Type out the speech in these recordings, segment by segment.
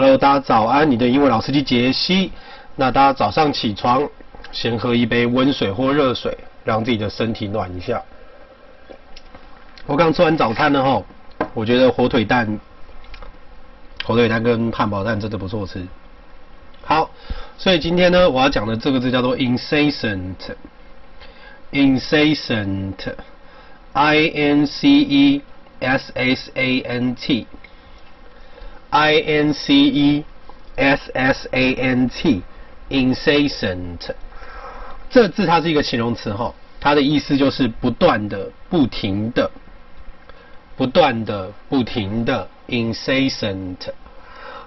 Hello，大家早安，你的英文老司机杰西。那大家早上起床，先喝一杯温水或热水，让自己的身体暖一下。我刚吃完早餐了哈，我觉得火腿蛋、火腿蛋跟汉堡蛋真的不错吃。好，所以今天呢，我要讲的这个字叫做 incessant，incessant，I-N-C-E-S-S-A-N-T i n c e s s a n t incessant，。这字它是一个形容词哈，它的意思就是不断的、不停的、不断的、不停的 incessant。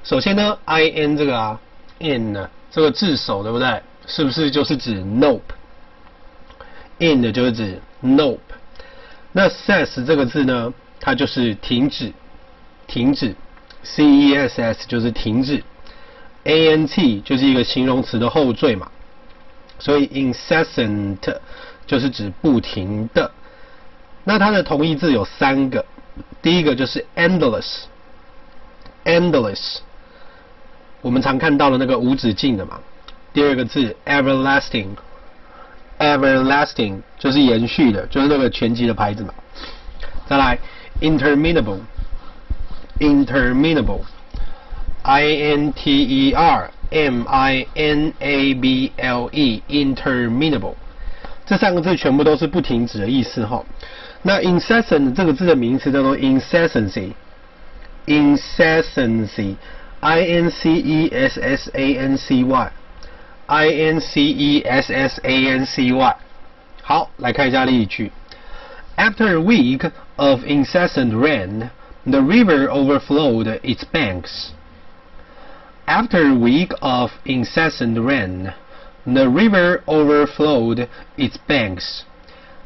首先呢，I N 这个啊。in 呢，这个字首对不对？是不是就是指 nope？in 的就是指 nope。那 cess 这个字呢，它就是停止，停止。C e s s 就是停止。a n t 就是一个形容词的后缀嘛，所以 incessant 就是指不停的。那它的同义字有三个，第一个就是 endless，endless。我们常看到的那个无止境的嘛。第二个字 everlasting，everlasting 就是延续的，就是那个拳击的牌子嘛。再来 interminable interminable，interminable，I N T E R M I N A B L E，interminable，这三个字全部都是不停止的意思哈。那 incessant 这个字的名词叫做 incessancy，incessancy。I N C E S S A N C Y，I N C E S S A N C Y。好，来看一下例句。After a week of incessant rain, the river overflowed its banks. After a week of incessant rain, the river overflowed its banks.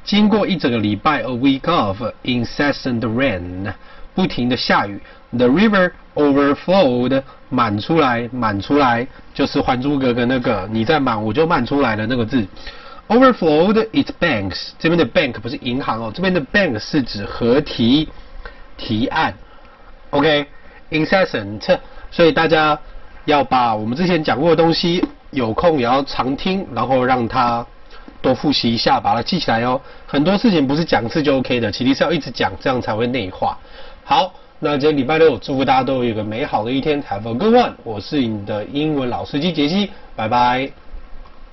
经过一整个礼拜，a week of incessant rain，不停的下雨，the river overflowed 满出来，满出来就是《还珠格格》那个你在满我就满出来的那个字。overflowed its banks 这边的 bank 不是银行哦，这边的 bank 是指合提 提案。OK，incessant，所以大家要把我们之前讲过的东西有空也要常听，然后让它多复习一下，把它记起来哦。很多事情不是讲一次就 OK 的，其实是要一直讲，这样才会内化。好。那今天礼拜六，祝福大家都有一个美好的一天，Have a good one！我是你的英文老司机杰西，拜拜。